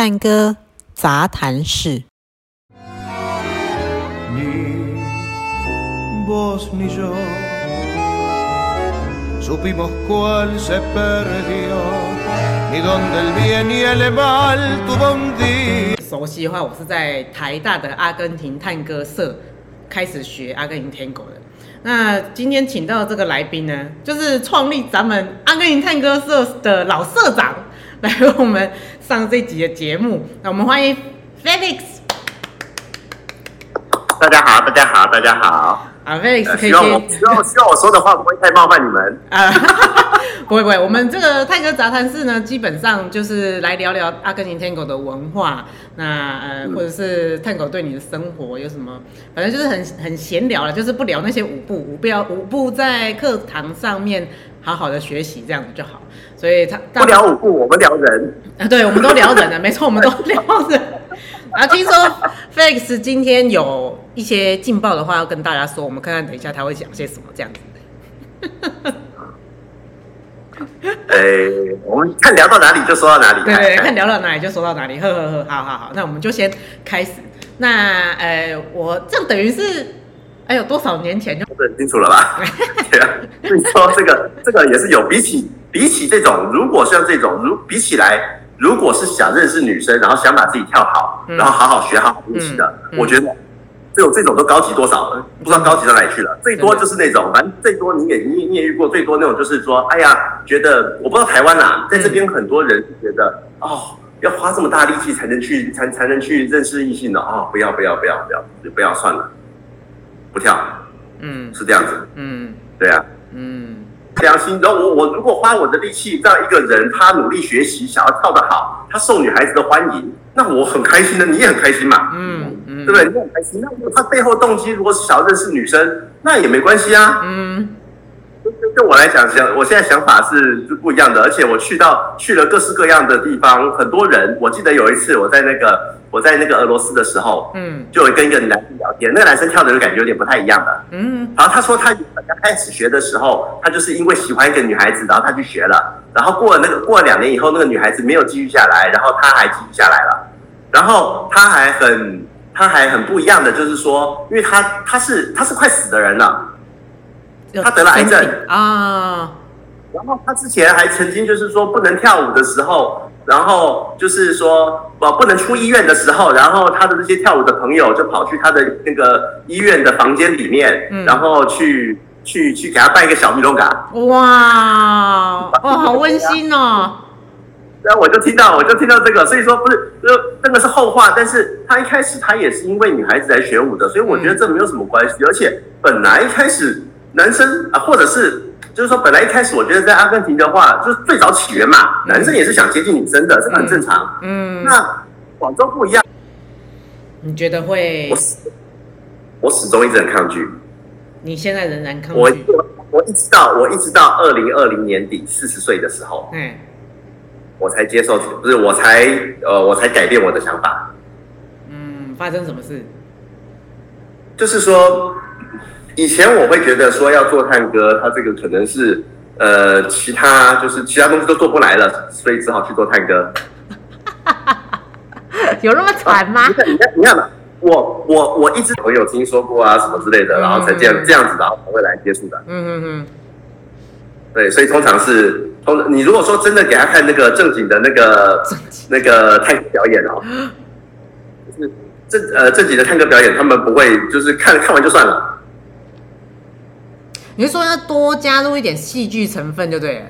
探戈杂谈室。熟悉的话，我是在台大的阿根廷探戈社开始学阿根廷 Tango 的。那今天请到的这个来宾呢，就是创立咱们阿根廷探戈社的老社长，来为我们上这集的节目。那我们欢迎 Felix。大家好，大家好，大家好。啊，Felix 可以先。希望我希望希望我说的话不会太冒犯你们。啊。不会不会，我们这个泰戈杂谈室呢，基本上就是来聊聊阿根廷 Tango 的文化，那呃，或者是 Tango 对你的生活有什么，反正就是很很闲聊了，就是不聊那些舞步，舞步要舞步在课堂上面好好的学习这样子就好。所以他不聊舞步，我们聊人啊，对，我们都聊人了，没错，我们都聊人。啊，听说 Felix 今天有一些劲爆的话要跟大家说，我们看看等一下他会讲些什么这样子。哎、欸，我们看聊到哪里就说到哪里。对，看聊到哪里就说到哪里。呵呵呵，好好好，那我们就先开始。那呃，我这样等于是，哎呦，多少年前就很清楚了吧？对啊，所以说这个这个也是有比起比起这种，如果像这种，如比起来，如果是想认识女生，然后想把自己跳好，嗯、然后好好学好好练习的，嗯、我觉得。这种这种都高级多少了？不知道高级到哪里去了。最多就是那种，反正最多你也你也你也遇过最多那种，就是说，哎呀，觉得我不知道台湾啊，在这边很多人觉得哦，要花这么大力气才能去才才能去认识异性的哦，不要不要不要不要不要算了，不跳，嗯，是这样子，嗯，对啊，嗯，良心，然后我我如果花我的力气让一个人他努力学习，想要跳得好，他受女孩子的欢迎，那我很开心的，你也很开心嘛，嗯嗯。对不对？你很开心。那如果他背后动机如果是想要认识女生，那也没关系啊。嗯，对我来讲，想我现在想法是是不一样的。而且我去到去了各式各样的地方，很多人。我记得有一次我在那个我在那个俄罗斯的时候，嗯，就有跟一个男生聊天，那个男生跳的就感觉有点不太一样的。嗯，然后他说他刚开始学的时候，他就是因为喜欢一个女孩子，然后他去学了。然后过了那个过了两年以后，那个女孩子没有继续下来，然后他还继续下来了。然后他还很。他还很不一样的，就是说，因为他他是他是快死的人了，他得了癌症啊。然后他之前还曾经就是说不能跳舞的时候，然后就是说不不能出医院的时候，然后他的那些跳舞的朋友就跑去他的那个医院的房间里面，嗯、然后去去去给他办一个小米龙嘎。哇 哇，好温馨哦。然后我就听到，我就听到这个，所以说不是，这这个是后话。但是他一开始他也是因为女孩子来学舞的，所以我觉得这没有什么关系。而且本来一开始男生啊，或者是就是说本来一开始，我觉得在阿根廷的话，就是最早起源嘛，男生也是想接近女生的，这很正常。嗯，那广州不一样，你觉得会？我始我始终一直很抗拒。你现在仍然抗拒？我我一直到我一直到二零二零年底四十岁的时候，嗯。我才接受，不是我才呃，我才改变我的想法。嗯，发生什么事？就是说，以前我会觉得说要做探戈，他这个可能是呃，其他就是其他东西都做不来了，所以只好去做探戈。有那么惨吗？啊、你看，你看，你看嘛，我我我一直朋友听说过啊，什么之类的，然后才这样这样子，然后才会来接触的。嗯嗯嗯。对，所以通常是通。你如果说真的给他看那个正经的那个那个探戈表演哦，就是正呃正经的探戈表演，他们不会就是看看完就算了。你是说要多加入一点戏剧成分，就对了。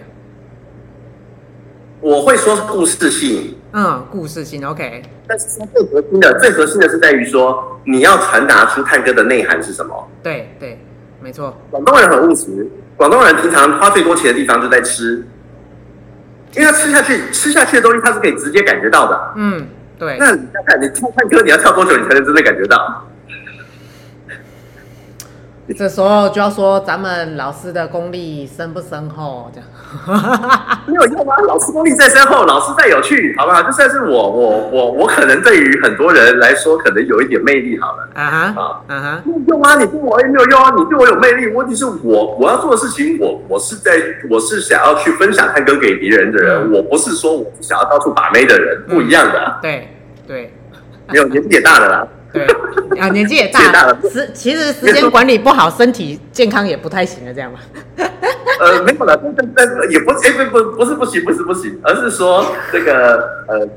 我会说是故事性，嗯，故事性 OK。但是最核心的最核心的是在于说，你要传达出探戈的内涵是什么？对对，没错。广东人很务实，广东人平常花最多钱的地方就在吃。因为他吃下去，吃下去的东西，他是可以直接感觉到的。嗯，对。那你看看，你跳探戈，你要跳多久，你才能真的感觉到？这时候就要说咱们老师的功力深不深厚？这样 没有用啊？老师功力再深厚，老师再有趣，好不好？就算是我，我，我，我可能对于很多人来说，可能有一点魅力，好了。啊哈啊啊哈，没有用啊！你对我也没有用啊！你对我有魅力，问题是我我要做的事情，我我是在我是想要去分享探歌给别人的人，嗯、我不是说我是想要到处把妹的人，不一样的。嗯、对对，没有年纪也大了啦。对 啊，年纪也大了，时其实时间管理不好，身体健康也不太行了，这样吧？呃，没有了，但但也不哎不不不是不行，不是不行，而是说这个呃，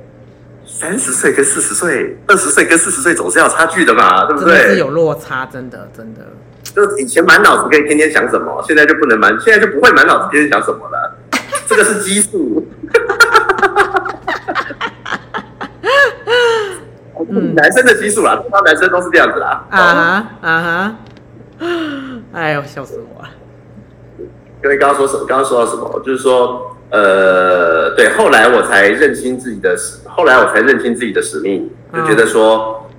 三十岁跟四十岁，二十岁跟四十岁总是要差距的嘛，对不对？是有落差，真的真的。就以前满脑子可以天天想什么，现在就不能满，现在就不会满脑子天天想什么了，这个是激素。嗯，男生的激素啦，通常男生都是这样子啦。啊哈啊哈，哎呦，笑死我了！各位刚刚说什么？刚刚说到什么？就是说，呃，对，后来我才认清自己的使，后来我才认清自己的使命，就觉得说，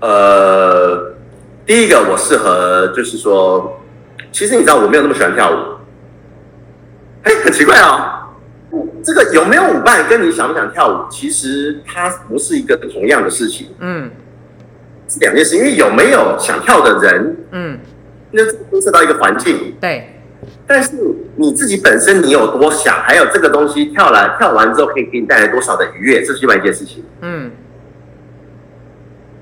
嗯、呃，第一个我适合，就是说，其实你知道我没有那么喜欢跳舞，哎，很奇怪哦。这个有没有舞伴跟你想不想跳舞，其实它不是一个同样的事情。嗯，是两件事。因为有没有想跳的人，嗯，那牵涉到一个环境。对。但是你自己本身你有多想，还有这个东西跳来跳完之后可以给你带来多少的愉悦，这是另外一件事情。嗯。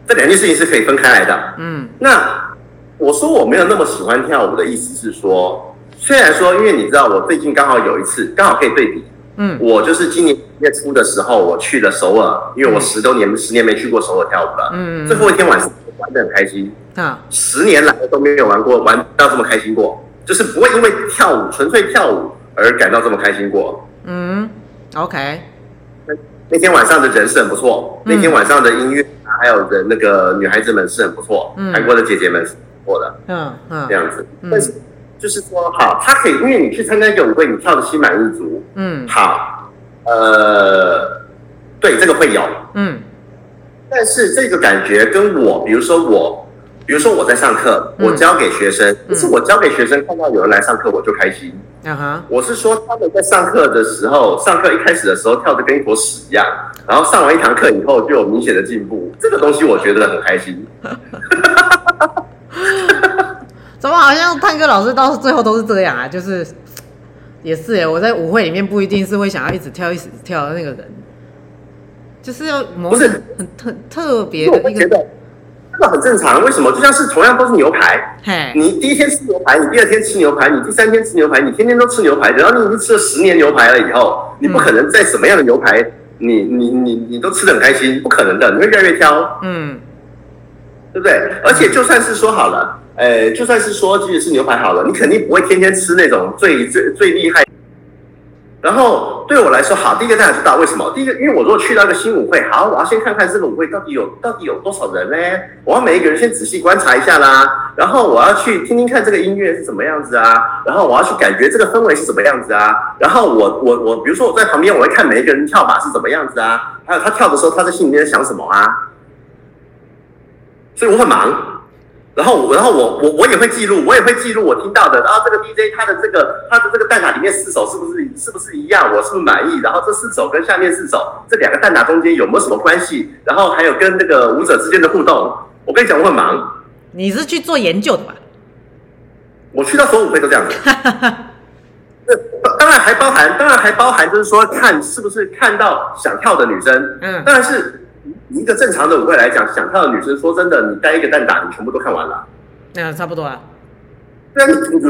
这两件事情是可以分开来的。嗯。那我说我没有那么喜欢跳舞的意思是说，虽然说，因为你知道我最近刚好有一次，刚好可以对比。嗯，我就是今年月初的时候，我去了首尔，因为我十多年、嗯、十年没去过首尔跳舞了。嗯，最后一天晚上玩的很开心。啊，十年来都没有玩过玩到这么开心过，就是不会因为跳舞纯粹跳舞而感到这么开心过。嗯，OK，那那天晚上的人是很不错，嗯、那天晚上的音乐还有的那个女孩子们是很不错，嗯，韩国的姐姐们是不错的，嗯嗯，这样子，但是。就是说，好，他可以，因为你去参加一个舞会，你跳的心满意足，嗯，好，呃，对，这个会有，嗯，但是这个感觉跟我，比如说我，比如说我在上课，嗯、我教给学生，不、嗯、是我教给学生看到有人来上课我就开心，啊哈，我是说他们在上课的时候，上课一开始的时候跳的跟一坨屎一样，然后上完一堂课以后就有明显的进步，这个东西我觉得很开心。怎么好像探戈老师到最后都是这样啊？就是也是哎，我在舞会里面不一定是会想要一直跳一直跳的那个人，就是要模式很特特别的一个，这个很正常。为什么？就像是同样都是牛排，嘿，你第一天吃牛排，你第二天吃牛排，你第三天吃牛排，你天天都吃牛排，然后你已经吃了十年牛排了以后，你不可能在什么样的牛排，你你你你都吃的很开心，不可能的，你会越来越挑，嗯，对不对？而且就算是说好了。呃，就算是说即使是牛排好了，你肯定不会天天吃那种最最最厉害。然后对我来说，好，第一个大家知道为什么？第一个，因为我如果去到一个新舞会，好，我要先看看这个舞会到底有到底有多少人呢？我要每一个人先仔细观察一下啦。然后我要去听听看这个音乐是什么样子啊。然后我要去感觉这个氛围是什么样子啊。然后我我我，比如说我在旁边，我会看每一个人跳法是怎么样子啊。还有他跳的时候，他在心里面在想什么啊。所以我很忙。然后，然后我我我也会记录，我也会记录我听到的。然后这个 DJ 他的这个他的这个蛋挞里面四首是不是是不是一样？我是不是满意？然后这四首跟下面四首这两个蛋挞中间有没有什么关系？然后还有跟那个舞者之间的互动。我跟你讲，我很忙。你是去做研究的吧？我去到所有舞会都这样子。当然还包含，当然还包含，就是说看是不是看到想跳的女生。嗯，当然是。一个正常的舞会来讲，想跳的女生，说真的，你带一个蛋打，你全部都看完了。那、嗯、差不多啊。那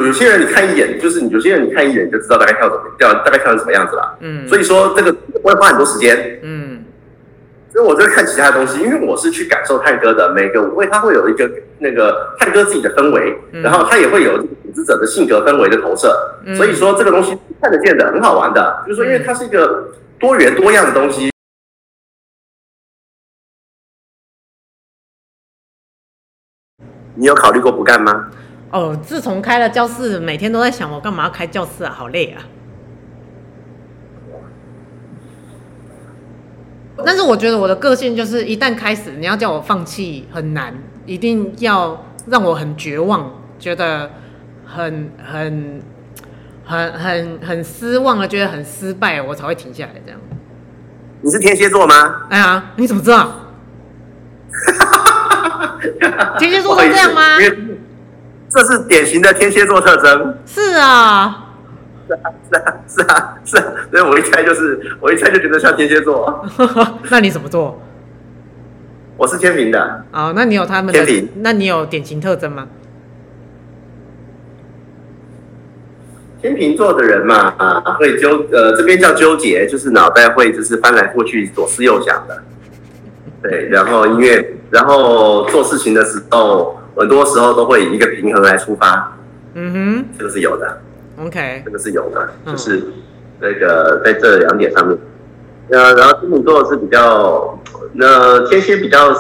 有些人你看一眼，就是你有些人你看一眼就知道大概跳怎么跳，大概跳成什么样子了。嗯。所以说这个会花很多时间。嗯。所以我就看其他的东西，因为我是去感受探戈的。每个舞会它会有一个那个探戈自己的氛围，嗯、然后它也会有组织者的性格氛围的投射。嗯、所以说这个东西看得见的，很好玩的。就是说，因为它是一个多元多样的东西。你有考虑过不干吗？哦，自从开了教室，每天都在想，我干嘛要开教室啊？好累啊！但是我觉得我的个性就是，一旦开始，你要叫我放弃很难，一定要让我很绝望，觉得很很很很很失望了，觉得很失败，我才会停下来这样。你是天蝎座吗？哎呀，你怎么知道？天蝎座是这样吗？这是典型的天蝎座特征。是啊，是啊，是啊，是啊，是啊，所以我一猜就是，我一猜就觉得像天蝎座。那你怎么做？我是天平的。哦，那你有他们的？天平。那你有典型特征吗？天秤座的人嘛，啊，会纠呃，这边叫纠结，就是脑袋会就是翻来覆去，左思右想的。对，然后因为然后做事情的时候，很多时候都会以一个平衡来出发。嗯哼，这个是有的。OK，这个是有的，就是那个在这两点上面。那然后天秤座是比较，那天蝎比较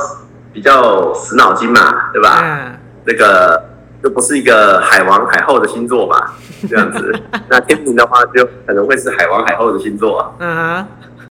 比较死脑筋嘛，对吧？嗯。那个就不是一个海王海后的星座嘛，这样子。那天平的话，就可能会是海王海后的星座。嗯哼。